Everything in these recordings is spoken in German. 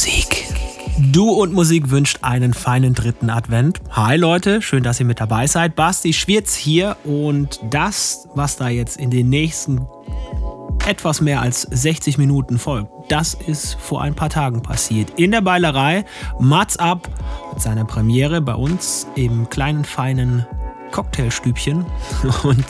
Musik. Du und Musik wünscht einen feinen dritten Advent. Hi Leute, schön, dass ihr mit dabei seid. Basti Schwirz hier und das, was da jetzt in den nächsten etwas mehr als 60 Minuten folgt, das ist vor ein paar Tagen passiert. In der Beilerei Mats Up mit seiner Premiere bei uns im kleinen feinen Cocktailstübchen und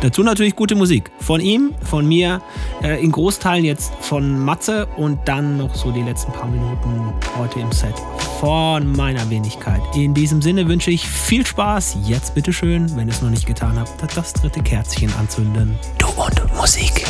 dazu natürlich gute Musik. Von ihm, von mir, äh, in Großteilen jetzt von Matze und dann noch so die letzten paar Minuten heute im Set von meiner Wenigkeit. In diesem Sinne wünsche ich viel Spaß. Jetzt bitteschön, wenn ihr es noch nicht getan habt, das dritte Kerzchen anzünden. Du und Musik.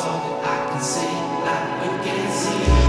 all that I can see, like you can see.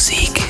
Musik.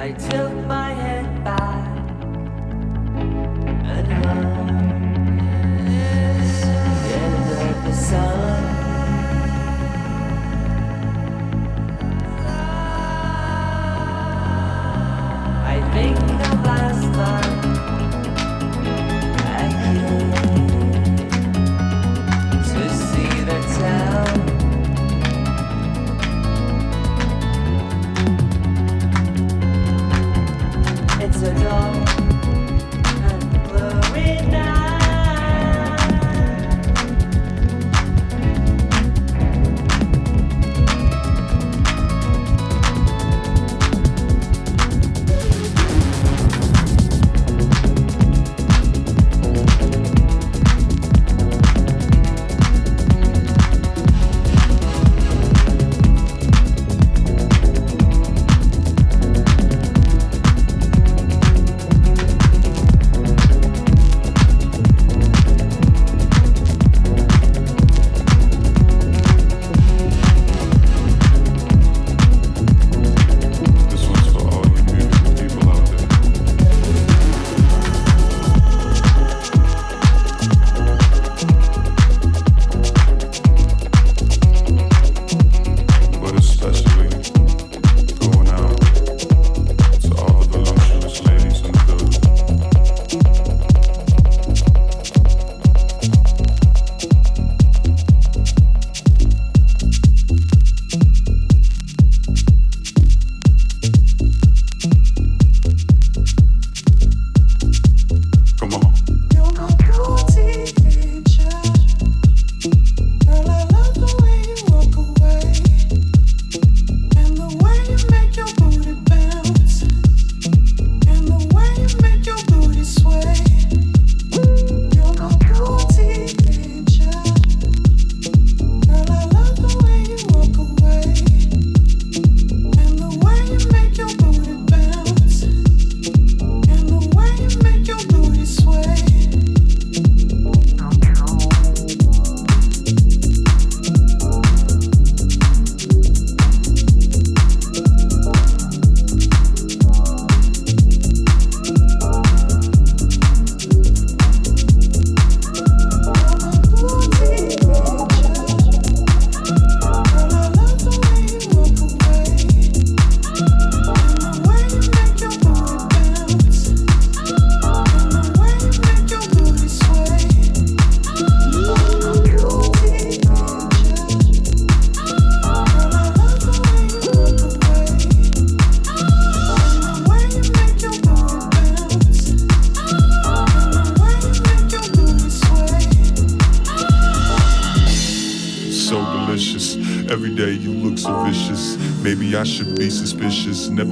I took my head back and hung together the sun.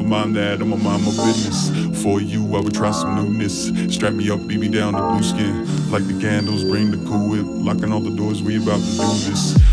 mind that, I'm a mind my business. For you, I would try some newness. Strap me up, beat me down to blue skin. Like the candles, bring the cool whip. Locking all the doors, we about to do this.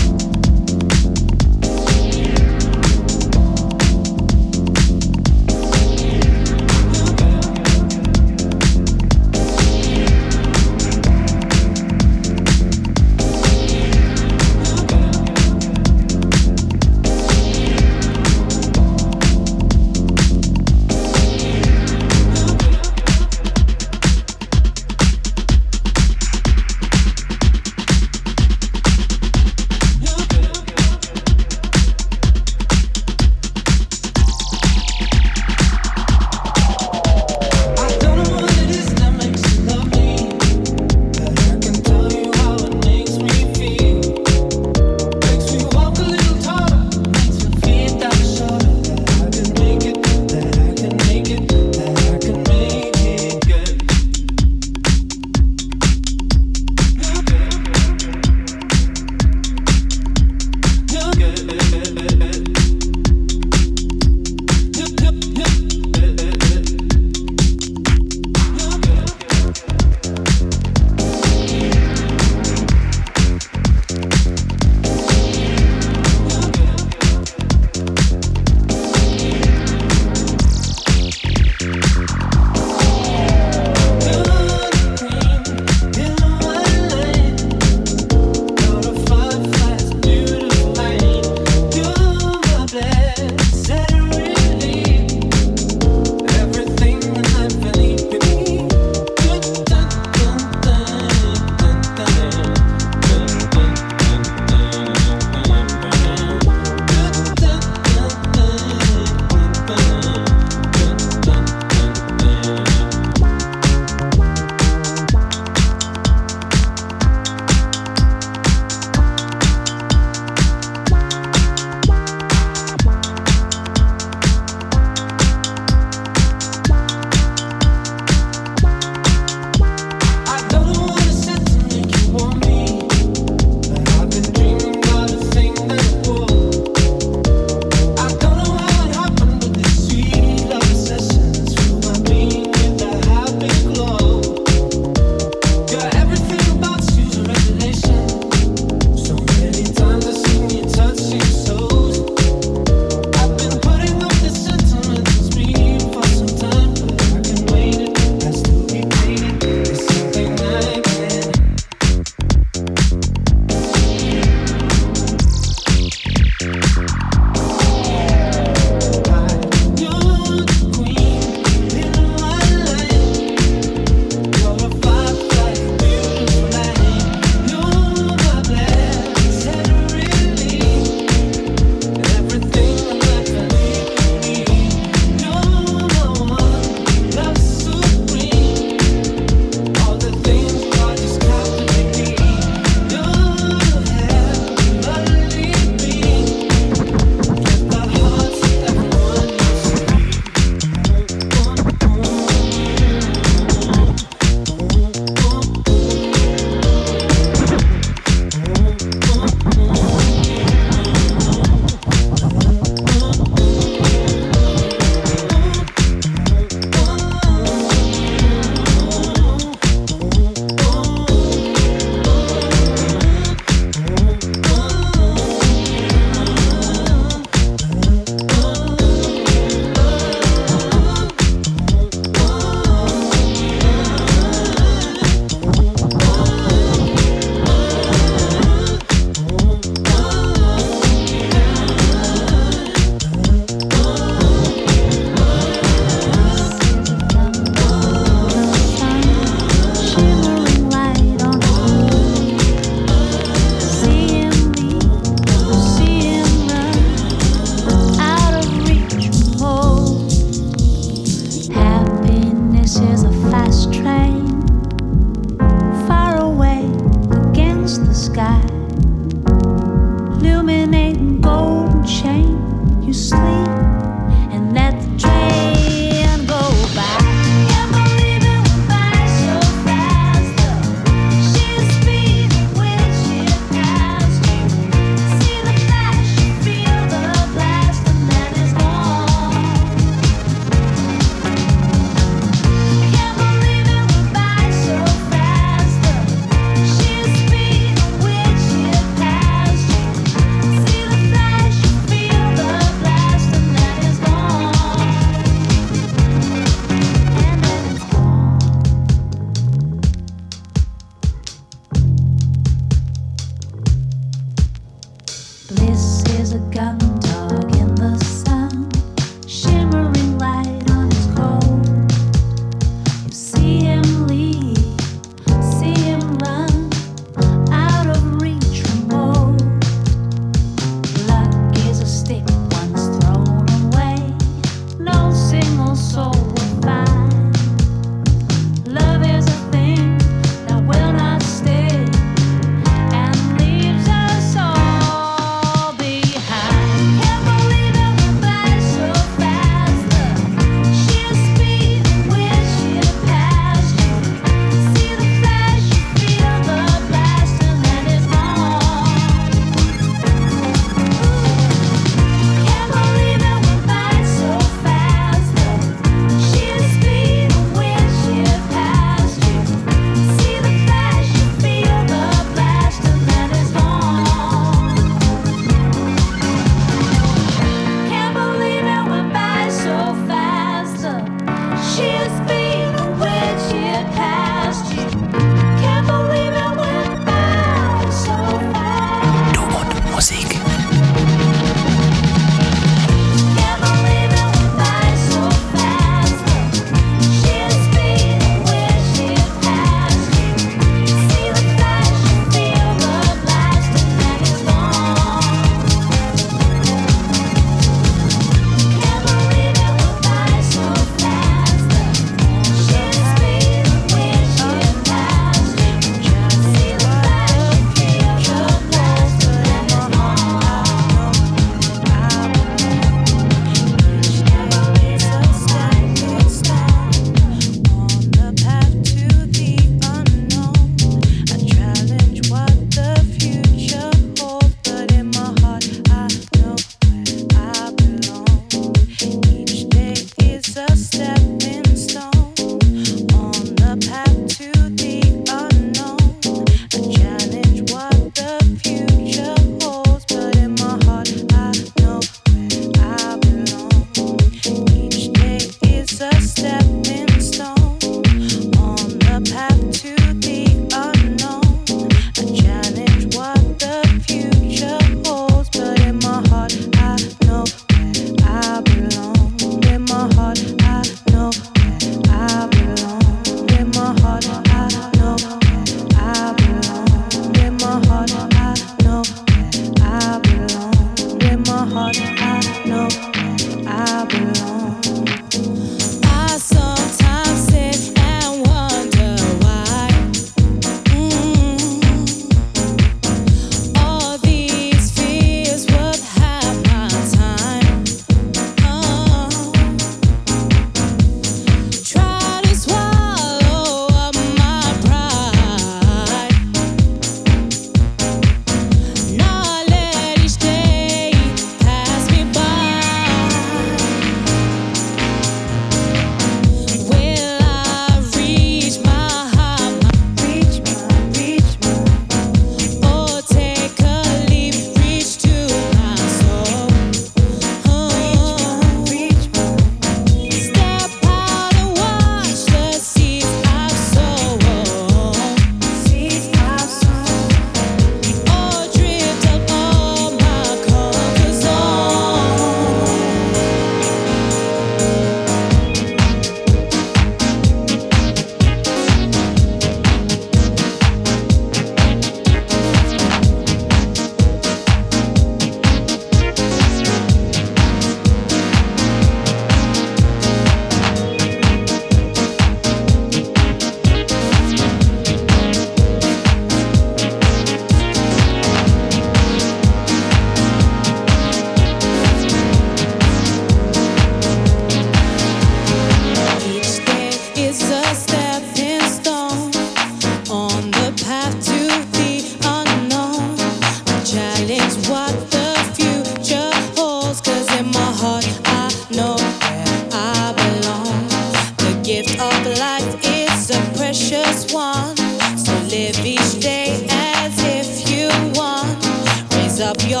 up your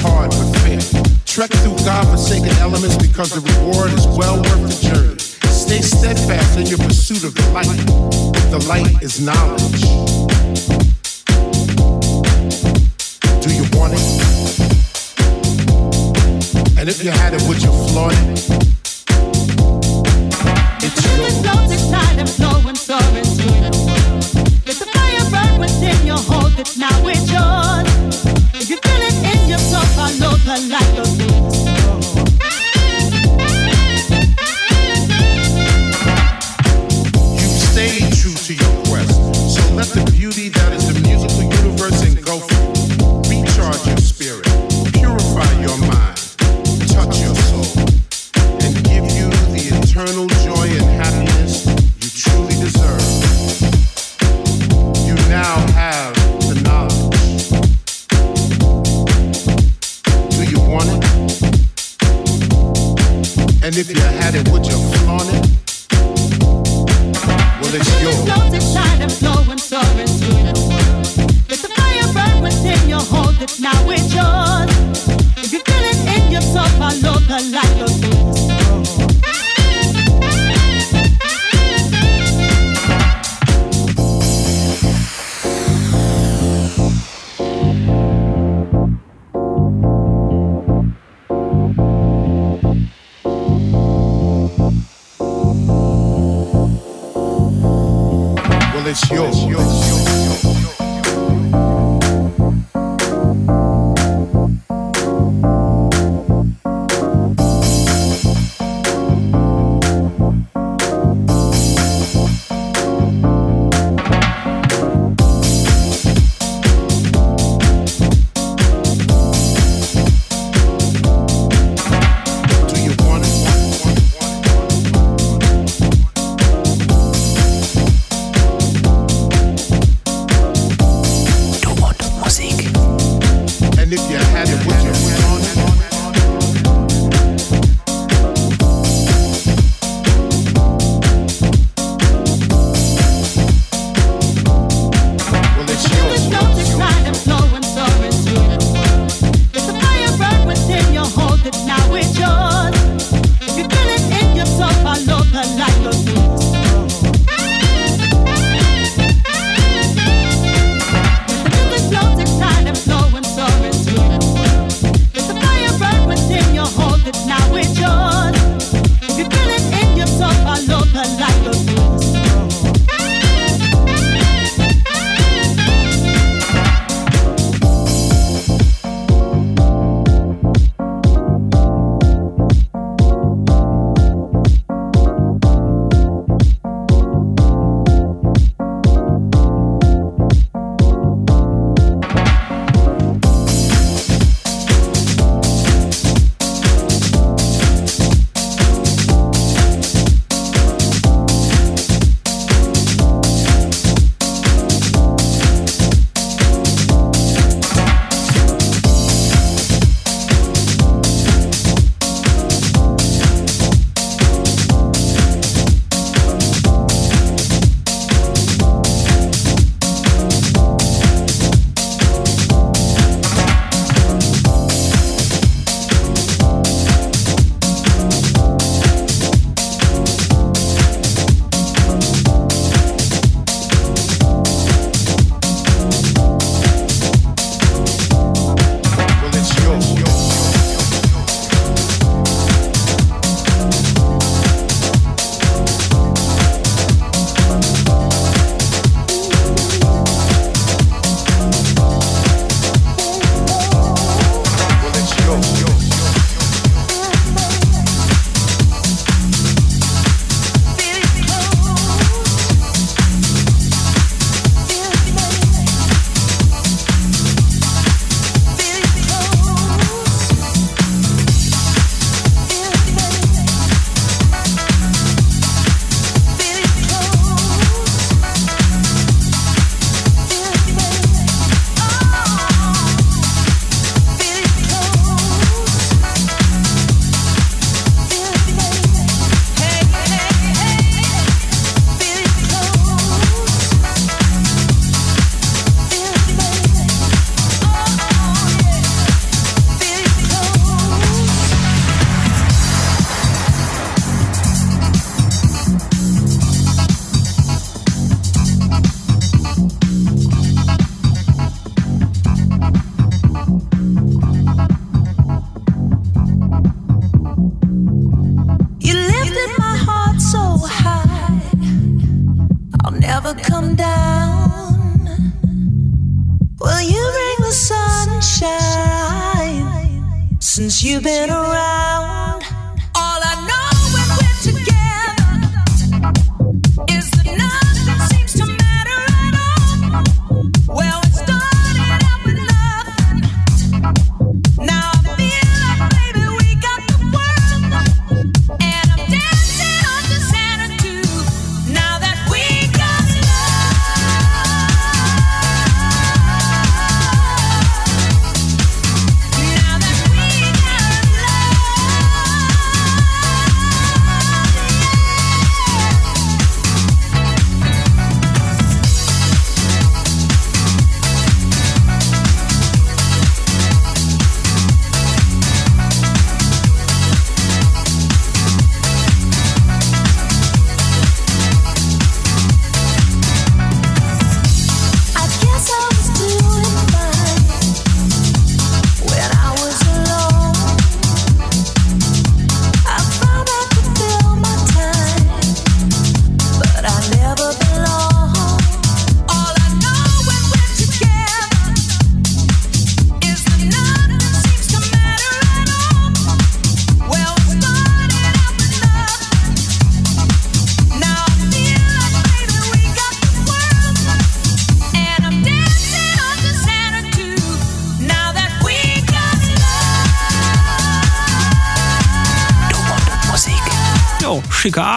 hard but fair. Trek through God-forsaken elements because the reward is well worth the journey. Stay steadfast in your pursuit of the light. The light is knowledge. Do you want it? And if you had it, would you flaunt it?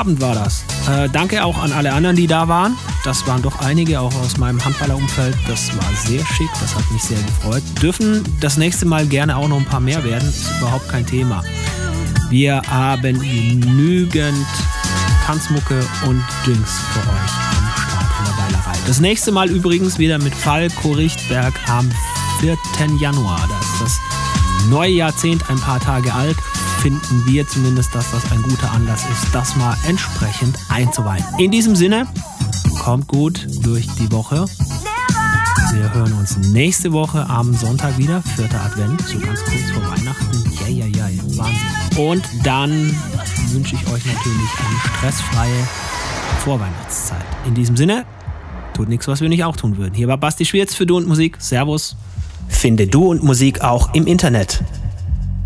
Abend war das. Äh, danke auch an alle anderen, die da waren. Das waren doch einige, auch aus meinem Handballerumfeld. Das war sehr schick, das hat mich sehr gefreut. Dürfen das nächste Mal gerne auch noch ein paar mehr werden, ist überhaupt kein Thema. Wir haben genügend Tanzmucke und Drinks für euch am Start in der Weilerei. Das nächste Mal übrigens wieder mit Falco Richtberg am 4. Januar. Da ist das neue Jahrzehnt ein paar Tage alt finden wir zumindest, dass das ein guter Anlass ist, das mal entsprechend einzuweihen. In diesem Sinne, kommt gut durch die Woche. Wir hören uns nächste Woche am Sonntag wieder, vierter Advent, so ganz kurz vor Weihnachten. Ja, ja, ja, Wahnsinn. Und dann wünsche ich euch natürlich eine stressfreie Vorweihnachtszeit. In diesem Sinne, tut nichts, was wir nicht auch tun würden. Hier war Basti Schwierz für Du und Musik. Servus. Finde Du und Musik auch im Internet